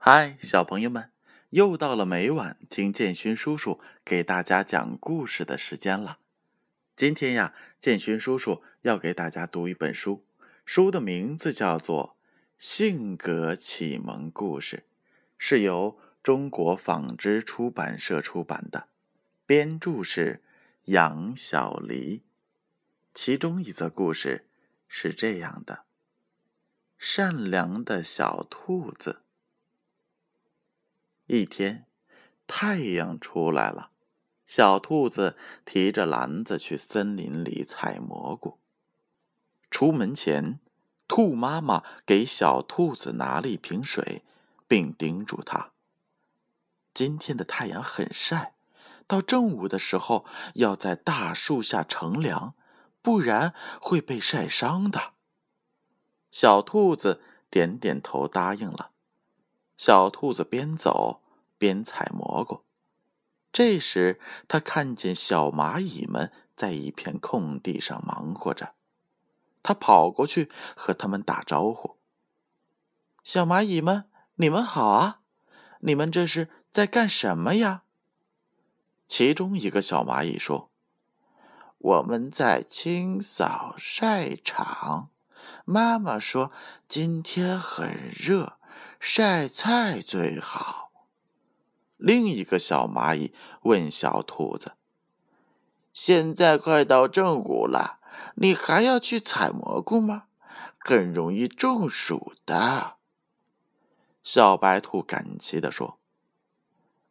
嗨，小朋友们，又到了每晚听建勋叔叔给大家讲故事的时间了。今天呀，建勋叔叔要给大家读一本书，书的名字叫做《性格启蒙故事》，是由中国纺织出版社出版的，编著是杨小黎。其中一则故事是这样的：善良的小兔子。一天，太阳出来了，小兔子提着篮子去森林里采蘑菇。出门前，兔妈妈给小兔子拿了一瓶水，并叮嘱它：今天的太阳很晒，到正午的时候要在大树下乘凉，不然会被晒伤的。小兔子点点头，答应了。小兔子边走边采蘑菇，这时它看见小蚂蚁们在一片空地上忙活着，它跑过去和他们打招呼：“小蚂蚁们，你们好啊！你们这是在干什么呀？”其中一个小蚂蚁说：“我们在清扫晒场。妈妈说今天很热。”晒菜最好。另一个小蚂蚁问小兔子：“现在快到正午了，你还要去采蘑菇吗？很容易中暑的。”小白兔感激地说：“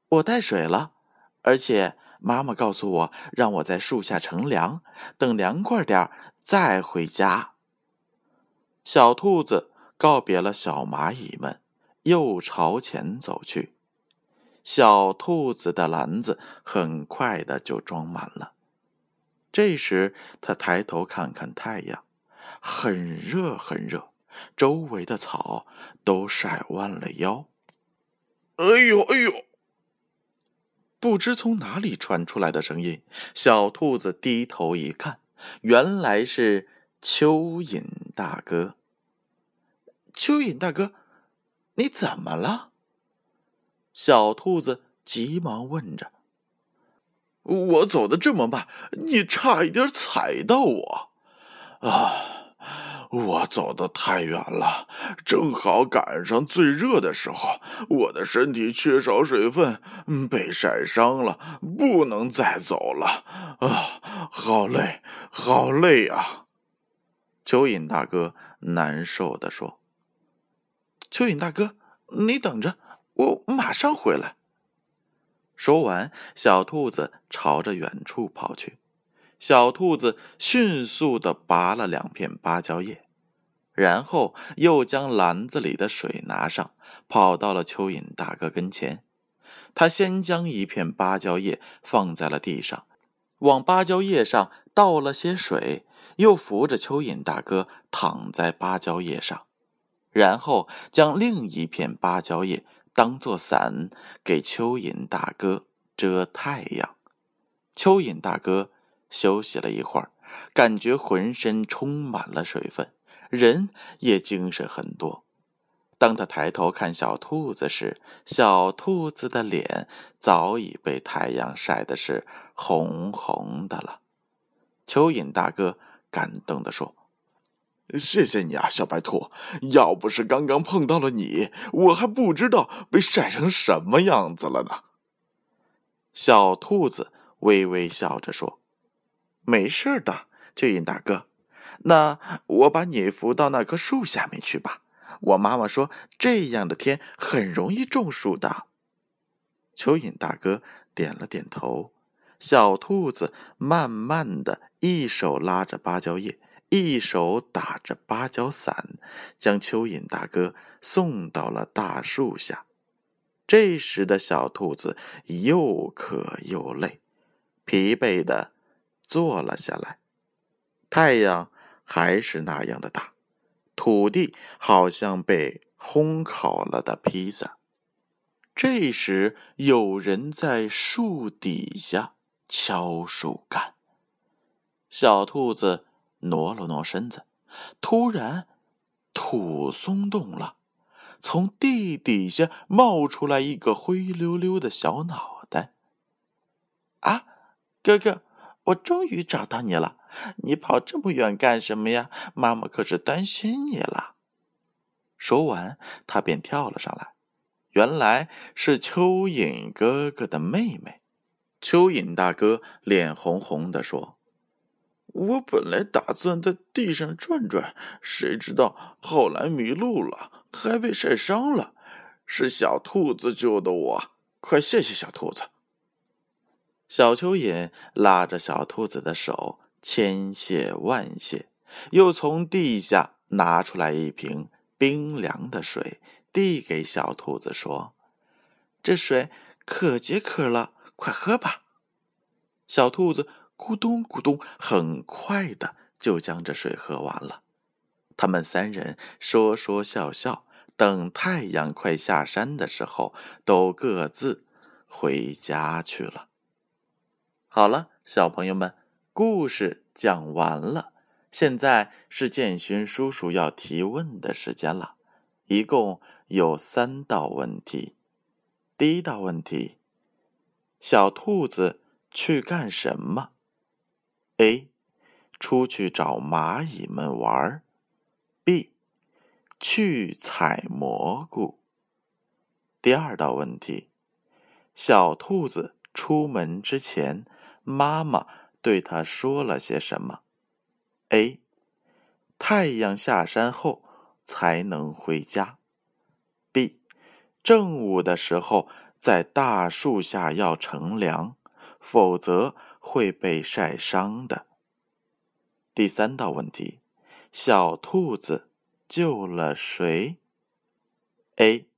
我带水了，而且妈妈告诉我，让我在树下乘凉，等凉快点再回家。”小兔子告别了小蚂蚁们。又朝前走去，小兔子的篮子很快的就装满了。这时，他抬头看看太阳，很热很热，周围的草都晒弯了腰。哎呦哎呦！不知从哪里传出来的声音，小兔子低头一看，原来是蚯蚓大哥。蚯蚓大哥。你怎么了？小兔子急忙问着。我走的这么慢，你差一点踩到我。啊，我走的太远了，正好赶上最热的时候，我的身体缺少水分，被晒伤了，不能再走了。啊，好累，好累啊！蚯蚓大哥难受的说。蚯蚓大哥，你等着，我马上回来。说完，小兔子朝着远处跑去。小兔子迅速的拔了两片芭蕉叶，然后又将篮子里的水拿上，跑到了蚯蚓大哥跟前。他先将一片芭蕉叶放在了地上，往芭蕉叶上倒了些水，又扶着蚯蚓大哥躺在芭蕉叶上。然后将另一片芭蕉叶当做伞，给蚯蚓大哥遮太阳。蚯蚓大哥休息了一会儿，感觉浑身充满了水分，人也精神很多。当他抬头看小兔子时，小兔子的脸早已被太阳晒的是红红的了。蚯蚓大哥感动地说。谢谢你啊，小白兔！要不是刚刚碰到了你，我还不知道被晒成什么样子了呢。小兔子微微笑着说：“没事的，蚯蚓大哥。那我把你扶到那棵树下面去吧。我妈妈说，这样的天很容易中暑的。”蚯蚓大哥点了点头。小兔子慢慢的一手拉着芭蕉叶。一手打着芭蕉伞，将蚯蚓大哥送到了大树下。这时的小兔子又渴又累，疲惫的坐了下来。太阳还是那样的大，土地好像被烘烤了的披萨。这时，有人在树底下敲树干。小兔子。挪了挪身子，突然，土松动了，从地底下冒出来一个灰溜溜的小脑袋。啊，哥哥，我终于找到你了！你跑这么远干什么呀？妈妈可是担心你了。说完，他便跳了上来。原来是蚯蚓哥哥的妹妹。蚯蚓大哥脸红红的说：“我本来打算在地上转转，谁知道后来迷路了，还被晒伤了。是小兔子救的我，快谢谢小兔子。”小蚯蚓拉着小兔子的手，千谢万谢，又从地下拿出来一瓶冰凉的水，递给小兔子说：“这水可解渴了，快喝吧。”小兔子咕咚咕咚，很快的就将这水喝完了。他们三人说说笑笑，等太阳快下山的时候，都各自回家去了。好了，小朋友们，故事讲完了。现在是建勋叔叔要提问的时间了，一共有三道问题。第一道问题：小兔子去干什么？A. 出去找蚂蚁们玩儿 B. 去采蘑菇。第二道问题：小兔子出门之前。妈妈对他说了些什么？A. 太阳下山后才能回家。B. 正午的时候在大树下要乘凉，否则会被晒伤的。第三道问题：小兔子救了谁？A.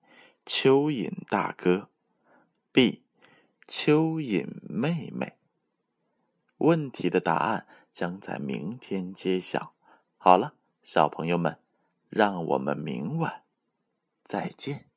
蚯蚓大哥。B. 蚯蚓妹妹。问题的答案将在明天揭晓。好了，小朋友们，让我们明晚再见。